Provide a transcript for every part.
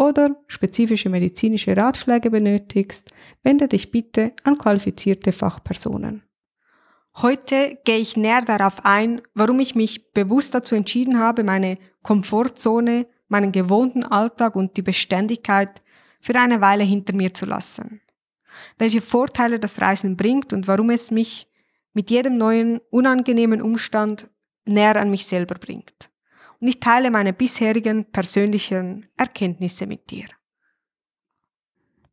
oder spezifische medizinische Ratschläge benötigst, wende dich bitte an qualifizierte Fachpersonen. Heute gehe ich näher darauf ein, warum ich mich bewusst dazu entschieden habe, meine Komfortzone, meinen gewohnten Alltag und die Beständigkeit für eine Weile hinter mir zu lassen. Welche Vorteile das Reisen bringt und warum es mich mit jedem neuen unangenehmen Umstand näher an mich selber bringt und ich teile meine bisherigen persönlichen Erkenntnisse mit dir.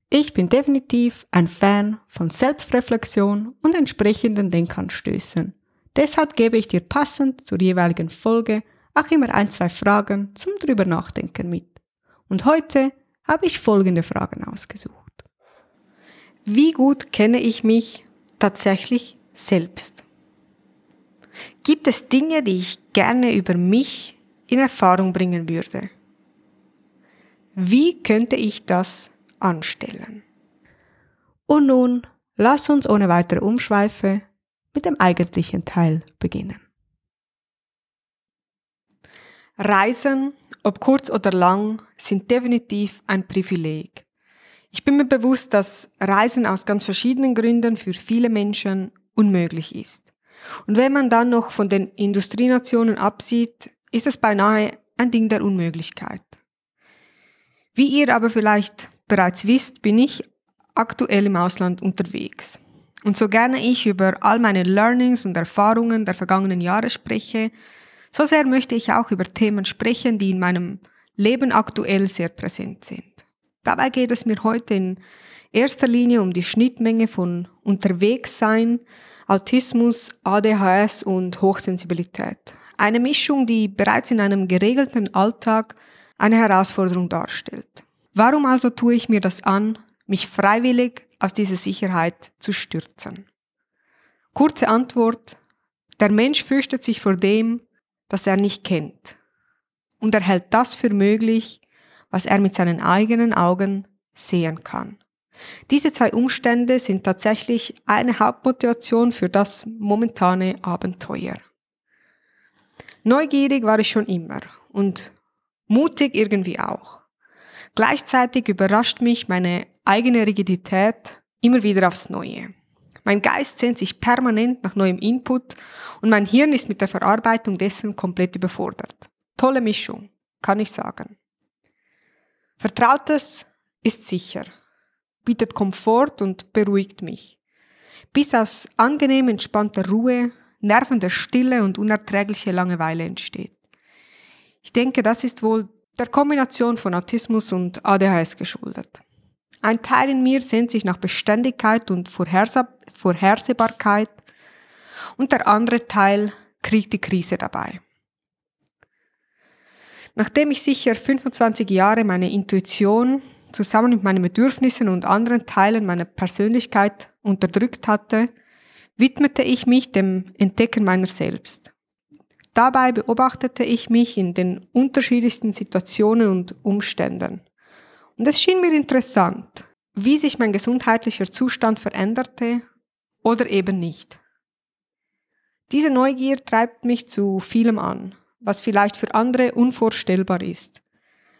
Ich bin definitiv ein Fan von Selbstreflexion und entsprechenden Denkanstößen. Deshalb gebe ich dir passend zur jeweiligen Folge auch immer ein, zwei Fragen zum drüber nachdenken mit. Und heute habe ich folgende Fragen ausgesucht. Wie gut kenne ich mich tatsächlich selbst? Gibt es Dinge, die ich gerne über mich in Erfahrung bringen würde. Wie könnte ich das anstellen? Und nun lass uns ohne weitere Umschweife mit dem eigentlichen Teil beginnen. Reisen, ob kurz oder lang, sind definitiv ein Privileg. Ich bin mir bewusst, dass Reisen aus ganz verschiedenen Gründen für viele Menschen unmöglich ist. Und wenn man dann noch von den Industrienationen absieht, ist es beinahe ein Ding der Unmöglichkeit. Wie ihr aber vielleicht bereits wisst, bin ich aktuell im Ausland unterwegs. Und so gerne ich über all meine Learnings und Erfahrungen der vergangenen Jahre spreche, so sehr möchte ich auch über Themen sprechen, die in meinem Leben aktuell sehr präsent sind. Dabei geht es mir heute in erster Linie um die Schnittmenge von Unterwegssein, Autismus, ADHS und Hochsensibilität. Eine Mischung, die bereits in einem geregelten Alltag eine Herausforderung darstellt. Warum also tue ich mir das an, mich freiwillig aus dieser Sicherheit zu stürzen? Kurze Antwort. Der Mensch fürchtet sich vor dem, das er nicht kennt. Und er hält das für möglich, was er mit seinen eigenen Augen sehen kann. Diese zwei Umstände sind tatsächlich eine Hauptmotivation für das momentane Abenteuer. Neugierig war ich schon immer und mutig irgendwie auch. Gleichzeitig überrascht mich meine eigene Rigidität immer wieder aufs Neue. Mein Geist sehnt sich permanent nach neuem Input und mein Hirn ist mit der Verarbeitung dessen komplett überfordert. Tolle Mischung, kann ich sagen. Vertrautes ist sicher, bietet Komfort und beruhigt mich. Bis aus angenehm entspannter Ruhe nervende Stille und unerträgliche Langeweile entsteht. Ich denke, das ist wohl der Kombination von Autismus und ADHS geschuldet. Ein Teil in mir sehnt sich nach Beständigkeit und Vorhersehbarkeit und der andere Teil kriegt die Krise dabei. Nachdem ich sicher 25 Jahre meine Intuition zusammen mit meinen Bedürfnissen und anderen Teilen meiner Persönlichkeit unterdrückt hatte, widmete ich mich dem Entdecken meiner selbst. Dabei beobachtete ich mich in den unterschiedlichsten Situationen und Umständen. Und es schien mir interessant, wie sich mein gesundheitlicher Zustand veränderte oder eben nicht. Diese Neugier treibt mich zu vielem an, was vielleicht für andere unvorstellbar ist.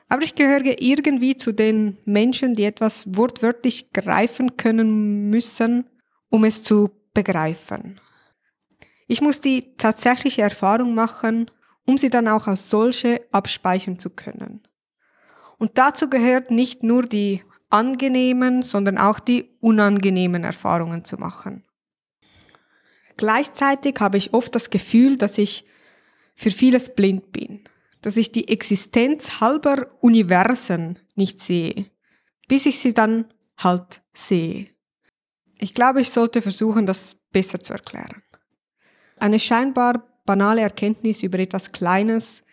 Aber ich gehöre irgendwie zu den Menschen, die etwas wortwörtlich greifen können müssen, um es zu begreifen. Ich muss die tatsächliche Erfahrung machen, um sie dann auch als solche abspeichern zu können. Und dazu gehört nicht nur die angenehmen, sondern auch die unangenehmen Erfahrungen zu machen. Gleichzeitig habe ich oft das Gefühl, dass ich für vieles blind bin, dass ich die Existenz halber Universen nicht sehe, bis ich sie dann halt sehe. Ich glaube, ich sollte versuchen, das besser zu erklären. Eine scheinbar banale Erkenntnis über etwas Kleines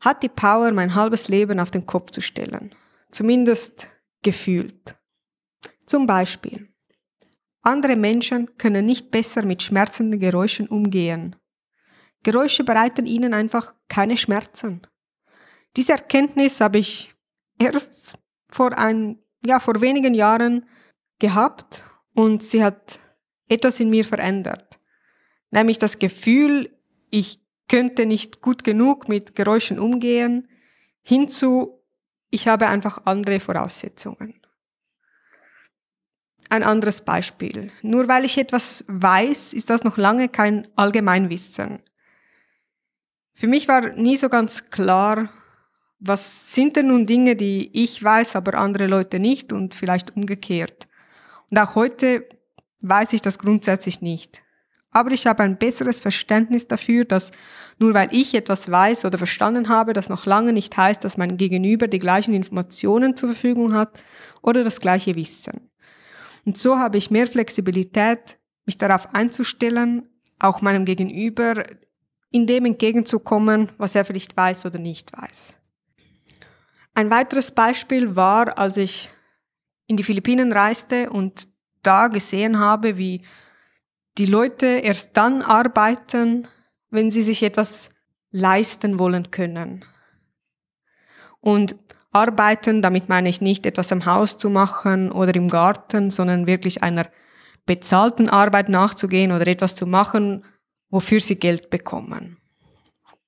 hat die Power, mein halbes Leben auf den Kopf zu stellen. Zumindest gefühlt. Zum Beispiel. Andere Menschen können nicht besser mit schmerzenden Geräuschen umgehen. Geräusche bereiten ihnen einfach keine Schmerzen. Diese Erkenntnis habe ich erst vor ein, ja, vor wenigen Jahren gehabt und sie hat etwas in mir verändert. Nämlich das Gefühl, ich könnte nicht gut genug mit Geräuschen umgehen, hinzu, ich habe einfach andere Voraussetzungen. Ein anderes Beispiel. Nur weil ich etwas weiß, ist das noch lange kein Allgemeinwissen. Für mich war nie so ganz klar, was sind denn nun Dinge, die ich weiß, aber andere Leute nicht und vielleicht umgekehrt. Und auch heute weiß ich das grundsätzlich nicht. Aber ich habe ein besseres Verständnis dafür, dass nur weil ich etwas weiß oder verstanden habe, das noch lange nicht heißt, dass mein Gegenüber die gleichen Informationen zur Verfügung hat oder das gleiche Wissen. Und so habe ich mehr Flexibilität, mich darauf einzustellen, auch meinem Gegenüber in dem entgegenzukommen, was er vielleicht weiß oder nicht weiß. Ein weiteres Beispiel war, als ich in die Philippinen reiste und da gesehen habe, wie die Leute erst dann arbeiten, wenn sie sich etwas leisten wollen können. Und arbeiten, damit meine ich nicht etwas am Haus zu machen oder im Garten, sondern wirklich einer bezahlten Arbeit nachzugehen oder etwas zu machen, wofür sie Geld bekommen.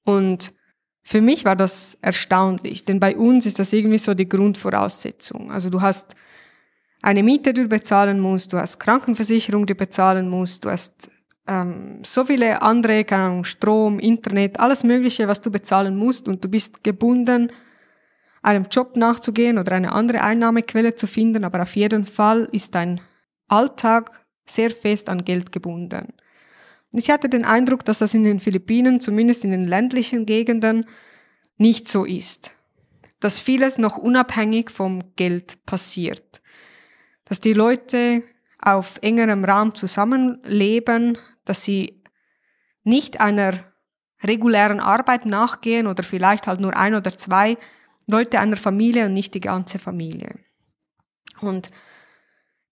Und für mich war das erstaunlich, denn bei uns ist das irgendwie so die Grundvoraussetzung. Also du hast eine Miete, die du bezahlen musst, du hast Krankenversicherung, die du bezahlen musst, du hast ähm, so viele andere, keine Ahnung, Strom, Internet, alles Mögliche, was du bezahlen musst und du bist gebunden, einem Job nachzugehen oder eine andere Einnahmequelle zu finden, aber auf jeden Fall ist dein Alltag sehr fest an Geld gebunden. Und ich hatte den Eindruck, dass das in den Philippinen, zumindest in den ländlichen Gegenden, nicht so ist. Dass vieles noch unabhängig vom Geld passiert dass die Leute auf engerem Raum zusammenleben, dass sie nicht einer regulären Arbeit nachgehen oder vielleicht halt nur ein oder zwei Leute einer Familie und nicht die ganze Familie. Und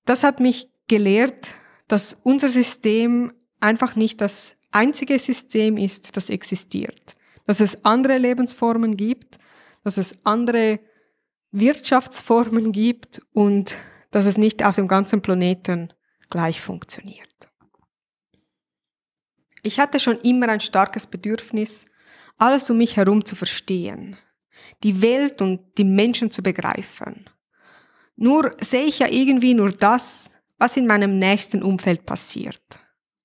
das hat mich gelehrt, dass unser System einfach nicht das einzige System ist, das existiert. Dass es andere Lebensformen gibt, dass es andere Wirtschaftsformen gibt und dass es nicht auf dem ganzen Planeten gleich funktioniert. Ich hatte schon immer ein starkes Bedürfnis, alles um mich herum zu verstehen, die Welt und die Menschen zu begreifen. Nur sehe ich ja irgendwie nur das, was in meinem nächsten Umfeld passiert.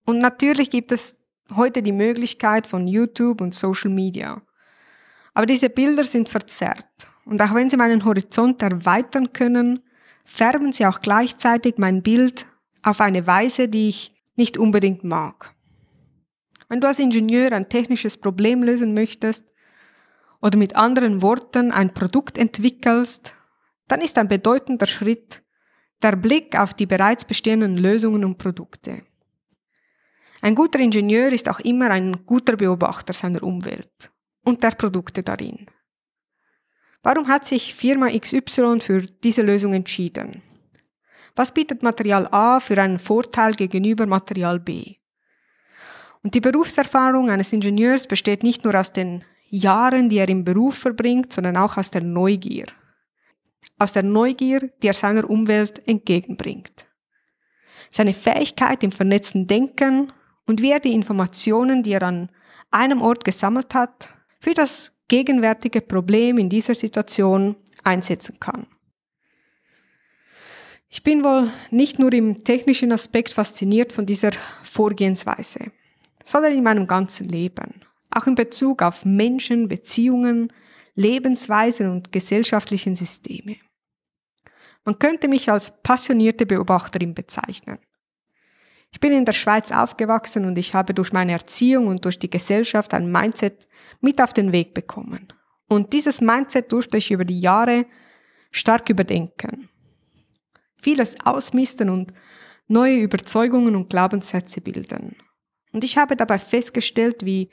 Und natürlich gibt es heute die Möglichkeit von YouTube und Social Media. Aber diese Bilder sind verzerrt. Und auch wenn sie meinen Horizont erweitern können, färben sie auch gleichzeitig mein Bild auf eine Weise, die ich nicht unbedingt mag. Wenn du als Ingenieur ein technisches Problem lösen möchtest oder mit anderen Worten ein Produkt entwickelst, dann ist ein bedeutender Schritt, der Blick auf die bereits bestehenden Lösungen und Produkte. Ein guter Ingenieur ist auch immer ein guter Beobachter seiner Umwelt und der Produkte darin. Warum hat sich Firma XY für diese Lösung entschieden? Was bietet Material A für einen Vorteil gegenüber Material B? Und die Berufserfahrung eines Ingenieurs besteht nicht nur aus den Jahren, die er im Beruf verbringt, sondern auch aus der Neugier. Aus der Neugier, die er seiner Umwelt entgegenbringt. Seine Fähigkeit im vernetzten Denken und wie er die Informationen, die er an einem Ort gesammelt hat, für das gegenwärtige Problem in dieser Situation einsetzen kann. Ich bin wohl nicht nur im technischen Aspekt fasziniert von dieser Vorgehensweise, sondern in meinem ganzen Leben, auch in Bezug auf Menschen, Beziehungen, Lebensweisen und gesellschaftlichen Systeme. Man könnte mich als passionierte Beobachterin bezeichnen. Ich bin in der Schweiz aufgewachsen und ich habe durch meine Erziehung und durch die Gesellschaft ein Mindset mit auf den Weg bekommen. Und dieses Mindset durfte ich über die Jahre stark überdenken. Vieles ausmisten und neue Überzeugungen und Glaubenssätze bilden. Und ich habe dabei festgestellt, wie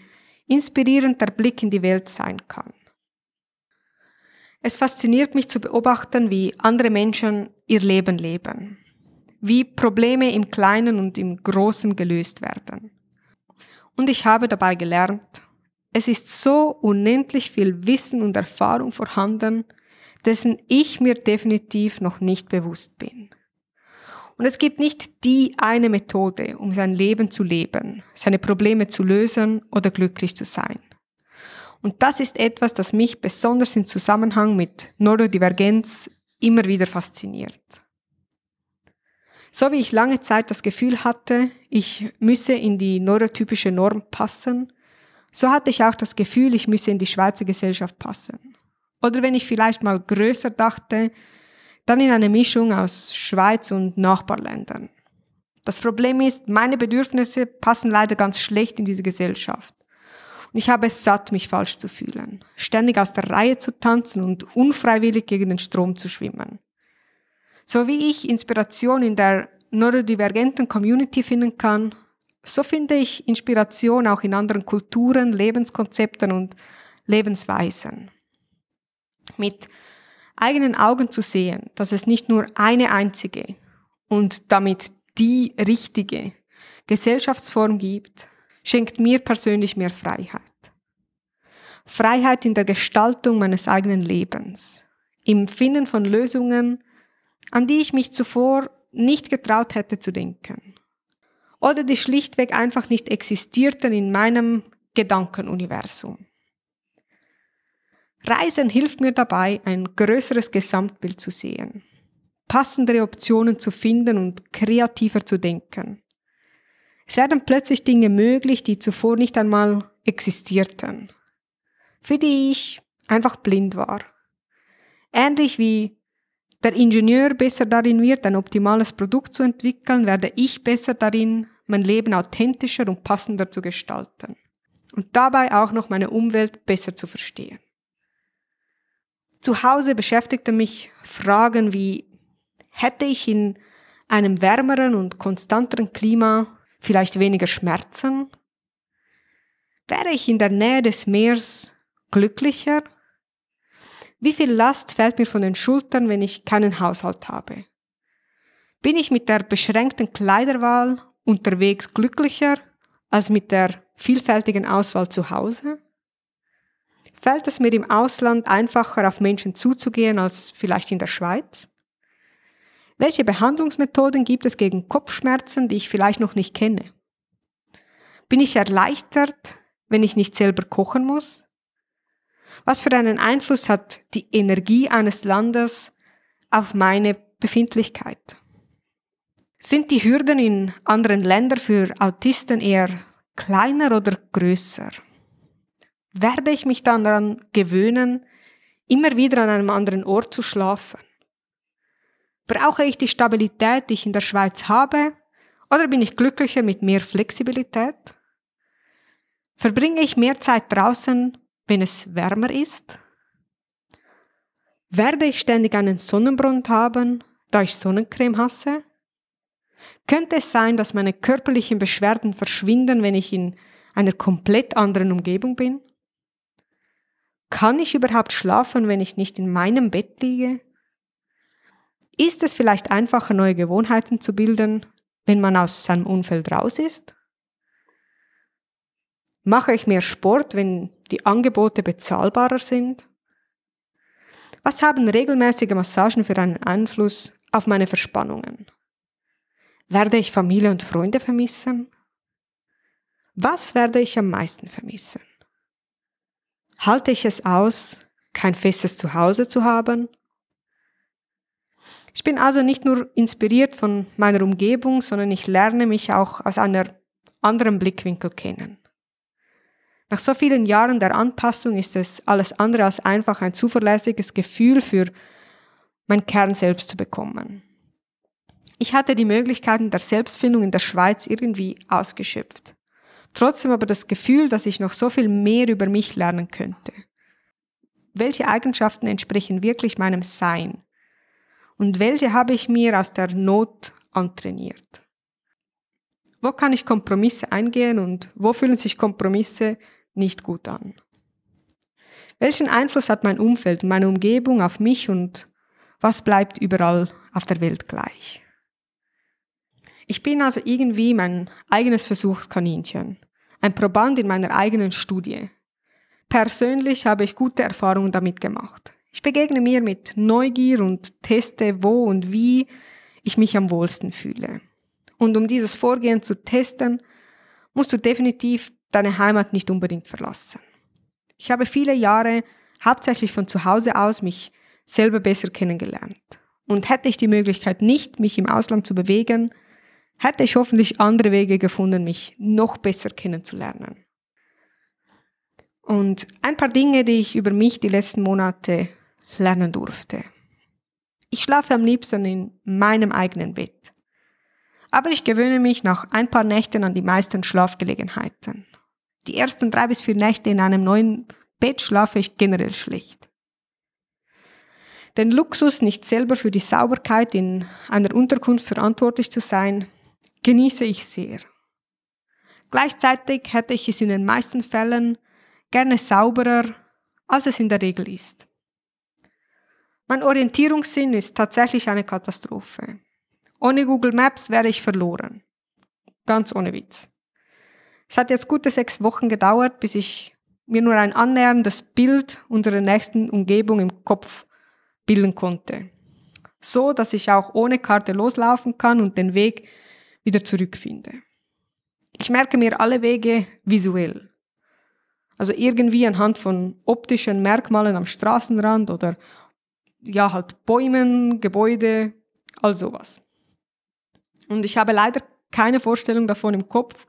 inspirierend der Blick in die Welt sein kann. Es fasziniert mich zu beobachten, wie andere Menschen ihr Leben leben wie Probleme im Kleinen und im Großen gelöst werden. Und ich habe dabei gelernt, es ist so unendlich viel Wissen und Erfahrung vorhanden, dessen ich mir definitiv noch nicht bewusst bin. Und es gibt nicht die eine Methode, um sein Leben zu leben, seine Probleme zu lösen oder glücklich zu sein. Und das ist etwas, das mich besonders im Zusammenhang mit Neurodivergenz immer wieder fasziniert. So wie ich lange Zeit das Gefühl hatte, ich müsse in die neurotypische Norm passen, so hatte ich auch das Gefühl, ich müsse in die Schweizer Gesellschaft passen. Oder wenn ich vielleicht mal größer dachte, dann in eine Mischung aus Schweiz und Nachbarländern. Das Problem ist, meine Bedürfnisse passen leider ganz schlecht in diese Gesellschaft. Und ich habe es satt, mich falsch zu fühlen, ständig aus der Reihe zu tanzen und unfreiwillig gegen den Strom zu schwimmen. So wie ich Inspiration in der neurodivergenten Community finden kann, so finde ich Inspiration auch in anderen Kulturen, Lebenskonzepten und Lebensweisen. Mit eigenen Augen zu sehen, dass es nicht nur eine einzige und damit die richtige Gesellschaftsform gibt, schenkt mir persönlich mehr Freiheit. Freiheit in der Gestaltung meines eigenen Lebens, im Finden von Lösungen, an die ich mich zuvor nicht getraut hätte zu denken. Oder die schlichtweg einfach nicht existierten in meinem Gedankenuniversum. Reisen hilft mir dabei, ein größeres Gesamtbild zu sehen, passendere Optionen zu finden und kreativer zu denken. Es werden plötzlich Dinge möglich, die zuvor nicht einmal existierten, für die ich einfach blind war. Ähnlich wie der Ingenieur besser darin wird, ein optimales Produkt zu entwickeln, werde ich besser darin, mein Leben authentischer und passender zu gestalten und dabei auch noch meine Umwelt besser zu verstehen. Zu Hause beschäftigte mich Fragen wie, hätte ich in einem wärmeren und konstanteren Klima vielleicht weniger Schmerzen? Wäre ich in der Nähe des Meeres glücklicher wie viel Last fällt mir von den Schultern, wenn ich keinen Haushalt habe? Bin ich mit der beschränkten Kleiderwahl unterwegs glücklicher als mit der vielfältigen Auswahl zu Hause? Fällt es mir im Ausland einfacher, auf Menschen zuzugehen als vielleicht in der Schweiz? Welche Behandlungsmethoden gibt es gegen Kopfschmerzen, die ich vielleicht noch nicht kenne? Bin ich erleichtert, wenn ich nicht selber kochen muss? Was für einen Einfluss hat die Energie eines Landes auf meine Befindlichkeit? Sind die Hürden in anderen Ländern für Autisten eher kleiner oder größer? Werde ich mich dann daran gewöhnen, immer wieder an einem anderen Ort zu schlafen? Brauche ich die Stabilität, die ich in der Schweiz habe, oder bin ich glücklicher mit mehr Flexibilität? Verbringe ich mehr Zeit draußen wenn es wärmer ist? Werde ich ständig einen Sonnenbrand haben, da ich Sonnencreme hasse? Könnte es sein, dass meine körperlichen Beschwerden verschwinden, wenn ich in einer komplett anderen Umgebung bin? Kann ich überhaupt schlafen, wenn ich nicht in meinem Bett liege? Ist es vielleicht einfacher, neue Gewohnheiten zu bilden, wenn man aus seinem Umfeld raus ist? Mache ich mehr Sport, wenn die Angebote bezahlbarer sind? Was haben regelmäßige Massagen für einen Einfluss auf meine Verspannungen? Werde ich Familie und Freunde vermissen? Was werde ich am meisten vermissen? Halte ich es aus, kein festes Zuhause zu haben? Ich bin also nicht nur inspiriert von meiner Umgebung, sondern ich lerne mich auch aus einer anderen Blickwinkel kennen. Nach so vielen Jahren der Anpassung ist es alles andere als einfach ein zuverlässiges Gefühl für mein Kern selbst zu bekommen. Ich hatte die Möglichkeiten der Selbstfindung in der Schweiz irgendwie ausgeschöpft. Trotzdem aber das Gefühl, dass ich noch so viel mehr über mich lernen könnte. Welche Eigenschaften entsprechen wirklich meinem Sein? Und welche habe ich mir aus der Not antrainiert? Wo kann ich Kompromisse eingehen und wo fühlen sich Kompromisse nicht gut an? Welchen Einfluss hat mein Umfeld meine Umgebung auf mich und was bleibt überall auf der Welt gleich? Ich bin also irgendwie mein eigenes Versuchskaninchen, ein Proband in meiner eigenen Studie. Persönlich habe ich gute Erfahrungen damit gemacht. Ich begegne mir mit Neugier und teste, wo und wie ich mich am wohlsten fühle. Und um dieses Vorgehen zu testen, musst du definitiv deine Heimat nicht unbedingt verlassen. Ich habe viele Jahre hauptsächlich von zu Hause aus mich selber besser kennengelernt. Und hätte ich die Möglichkeit nicht, mich im Ausland zu bewegen, hätte ich hoffentlich andere Wege gefunden, mich noch besser kennenzulernen. Und ein paar Dinge, die ich über mich die letzten Monate lernen durfte. Ich schlafe am liebsten in meinem eigenen Bett. Aber ich gewöhne mich nach ein paar Nächten an die meisten Schlafgelegenheiten. Die ersten drei bis vier Nächte in einem neuen Bett schlafe ich generell schlecht. Den Luxus, nicht selber für die Sauberkeit in einer Unterkunft verantwortlich zu sein, genieße ich sehr. Gleichzeitig hätte ich es in den meisten Fällen gerne sauberer, als es in der Regel ist. Mein Orientierungssinn ist tatsächlich eine Katastrophe. Ohne Google Maps wäre ich verloren. Ganz ohne Witz. Es hat jetzt gute sechs Wochen gedauert, bis ich mir nur ein annäherndes Bild unserer nächsten Umgebung im Kopf bilden konnte. So, dass ich auch ohne Karte loslaufen kann und den Weg wieder zurückfinde. Ich merke mir alle Wege visuell. Also irgendwie anhand von optischen Merkmalen am Straßenrand oder ja, halt Bäumen, Gebäude, all sowas. Und ich habe leider keine Vorstellung davon im Kopf,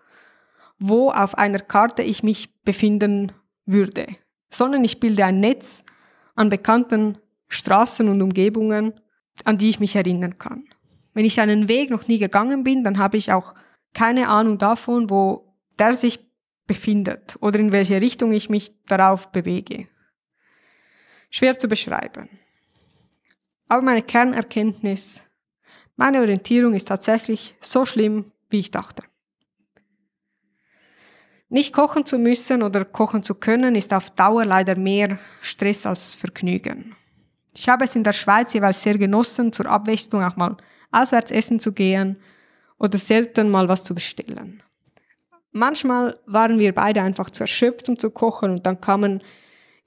wo auf einer Karte ich mich befinden würde, sondern ich bilde ein Netz an bekannten Straßen und Umgebungen, an die ich mich erinnern kann. Wenn ich einen Weg noch nie gegangen bin, dann habe ich auch keine Ahnung davon, wo der sich befindet oder in welche Richtung ich mich darauf bewege. Schwer zu beschreiben. Aber meine Kernerkenntnis, meine Orientierung ist tatsächlich so schlimm, wie ich dachte. Nicht kochen zu müssen oder kochen zu können ist auf Dauer leider mehr Stress als Vergnügen. Ich habe es in der Schweiz jeweils sehr genossen, zur Abwechslung auch mal auswärts essen zu gehen oder selten mal was zu bestellen. Manchmal waren wir beide einfach zu erschöpft, um zu kochen und dann kamen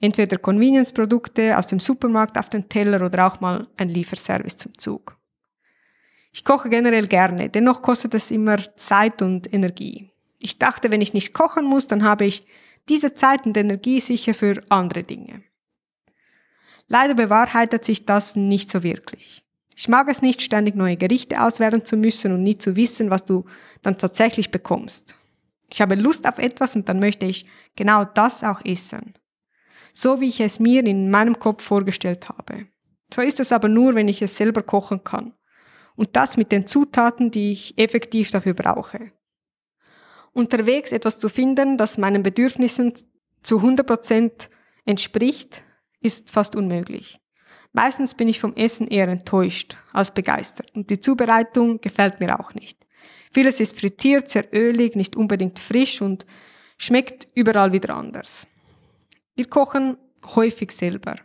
entweder Convenience-Produkte aus dem Supermarkt auf den Teller oder auch mal ein Lieferservice zum Zug. Ich koche generell gerne, dennoch kostet es immer Zeit und Energie. Ich dachte, wenn ich nicht kochen muss, dann habe ich diese Zeit und Energie sicher für andere Dinge. Leider bewahrheitet sich das nicht so wirklich. Ich mag es nicht, ständig neue Gerichte auswählen zu müssen und nie zu wissen, was du dann tatsächlich bekommst. Ich habe Lust auf etwas und dann möchte ich genau das auch essen so wie ich es mir in meinem Kopf vorgestellt habe. So ist es aber nur, wenn ich es selber kochen kann. Und das mit den Zutaten, die ich effektiv dafür brauche. Unterwegs etwas zu finden, das meinen Bedürfnissen zu 100% entspricht, ist fast unmöglich. Meistens bin ich vom Essen eher enttäuscht als begeistert und die Zubereitung gefällt mir auch nicht. Vieles ist frittiert, sehr ölig, nicht unbedingt frisch und schmeckt überall wieder anders. Wir kochen häufig selber.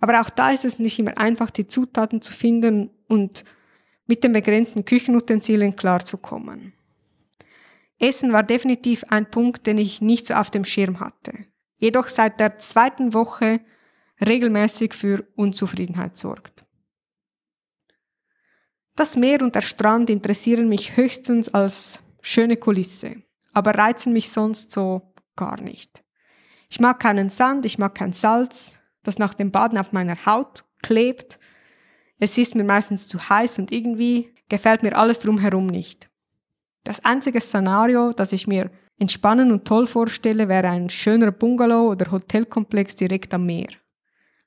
Aber auch da ist es nicht immer einfach, die Zutaten zu finden und mit den begrenzten Küchenutensilien klarzukommen. Essen war definitiv ein Punkt, den ich nicht so auf dem Schirm hatte. Jedoch seit der zweiten Woche regelmäßig für Unzufriedenheit sorgt. Das Meer und der Strand interessieren mich höchstens als schöne Kulisse, aber reizen mich sonst so gar nicht. Ich mag keinen Sand, ich mag kein Salz, das nach dem Baden auf meiner Haut klebt. Es ist mir meistens zu heiß und irgendwie gefällt mir alles drumherum nicht. Das einzige Szenario, das ich mir entspannen und toll vorstelle, wäre ein schöner Bungalow oder Hotelkomplex direkt am Meer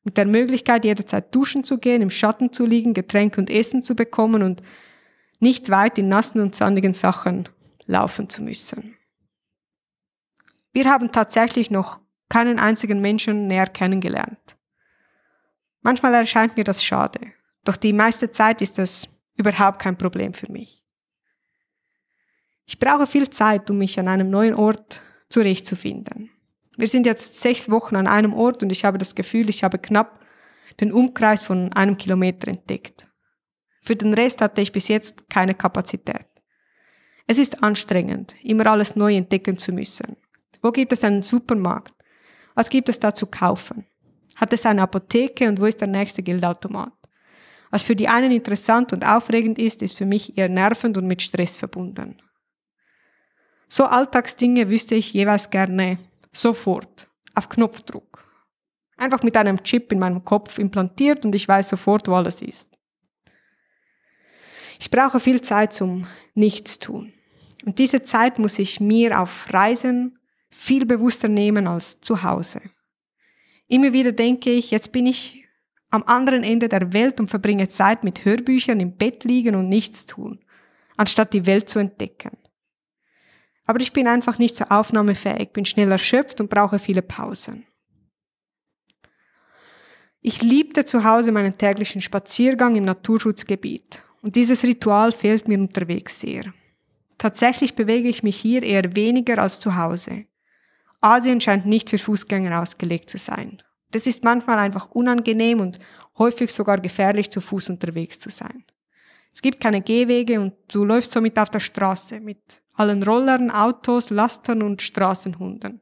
mit der Möglichkeit, jederzeit duschen zu gehen, im Schatten zu liegen, Getränke und Essen zu bekommen und nicht weit in nassen und sandigen Sachen laufen zu müssen. Wir haben tatsächlich noch keinen einzigen Menschen näher kennengelernt. Manchmal erscheint mir das schade, doch die meiste Zeit ist das überhaupt kein Problem für mich. Ich brauche viel Zeit, um mich an einem neuen Ort zurechtzufinden. Wir sind jetzt sechs Wochen an einem Ort und ich habe das Gefühl, ich habe knapp den Umkreis von einem Kilometer entdeckt. Für den Rest hatte ich bis jetzt keine Kapazität. Es ist anstrengend, immer alles neu entdecken zu müssen. Wo gibt es einen Supermarkt? Was gibt es da zu kaufen? Hat es eine Apotheke und wo ist der nächste Geldautomat? Was für die einen interessant und aufregend ist, ist für mich eher nervend und mit Stress verbunden. So Alltagsdinge wüsste ich jeweils gerne Sofort. Auf Knopfdruck. Einfach mit einem Chip in meinem Kopf implantiert und ich weiß sofort, wo alles ist. Ich brauche viel Zeit zum Nichtstun. Und diese Zeit muss ich mir auf Reisen viel bewusster nehmen als zu Hause. Immer wieder denke ich, jetzt bin ich am anderen Ende der Welt und verbringe Zeit mit Hörbüchern im Bett liegen und nichts tun, anstatt die Welt zu entdecken. Aber ich bin einfach nicht so aufnahmefähig, bin schnell erschöpft und brauche viele Pausen. Ich liebte zu Hause meinen täglichen Spaziergang im Naturschutzgebiet und dieses Ritual fehlt mir unterwegs sehr. Tatsächlich bewege ich mich hier eher weniger als zu Hause. Asien scheint nicht für Fußgänger ausgelegt zu sein. Das ist manchmal einfach unangenehm und häufig sogar gefährlich zu Fuß unterwegs zu sein. Es gibt keine Gehwege und du läufst somit auf der Straße mit allen Rollern, Autos, Lastern und Straßenhunden.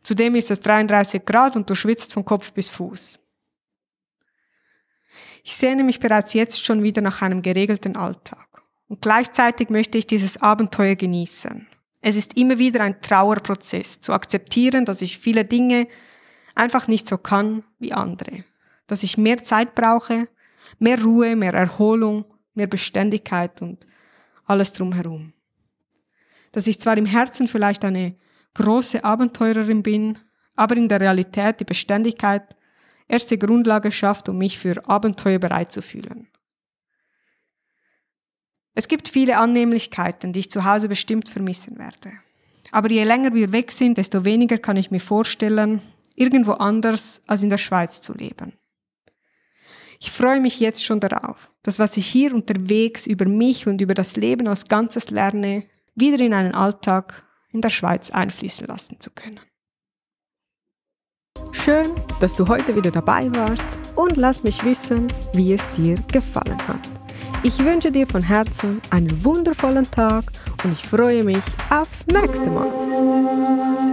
Zudem ist es 33 Grad und du schwitzt von Kopf bis Fuß. Ich sehne mich bereits jetzt schon wieder nach einem geregelten Alltag. Und gleichzeitig möchte ich dieses Abenteuer genießen. Es ist immer wieder ein Trauerprozess, zu akzeptieren, dass ich viele Dinge einfach nicht so kann wie andere. Dass ich mehr Zeit brauche, mehr Ruhe, mehr Erholung, mehr Beständigkeit und alles drumherum dass ich zwar im Herzen vielleicht eine große Abenteurerin bin, aber in der Realität die Beständigkeit erste Grundlage schafft, um mich für Abenteuer bereit zu fühlen. Es gibt viele Annehmlichkeiten, die ich zu Hause bestimmt vermissen werde. Aber je länger wir weg sind, desto weniger kann ich mir vorstellen, irgendwo anders als in der Schweiz zu leben. Ich freue mich jetzt schon darauf, dass was ich hier unterwegs über mich und über das Leben als Ganzes lerne, wieder in einen Alltag in der Schweiz einfließen lassen zu können. Schön, dass du heute wieder dabei warst und lass mich wissen, wie es dir gefallen hat. Ich wünsche dir von Herzen einen wundervollen Tag und ich freue mich aufs nächste Mal.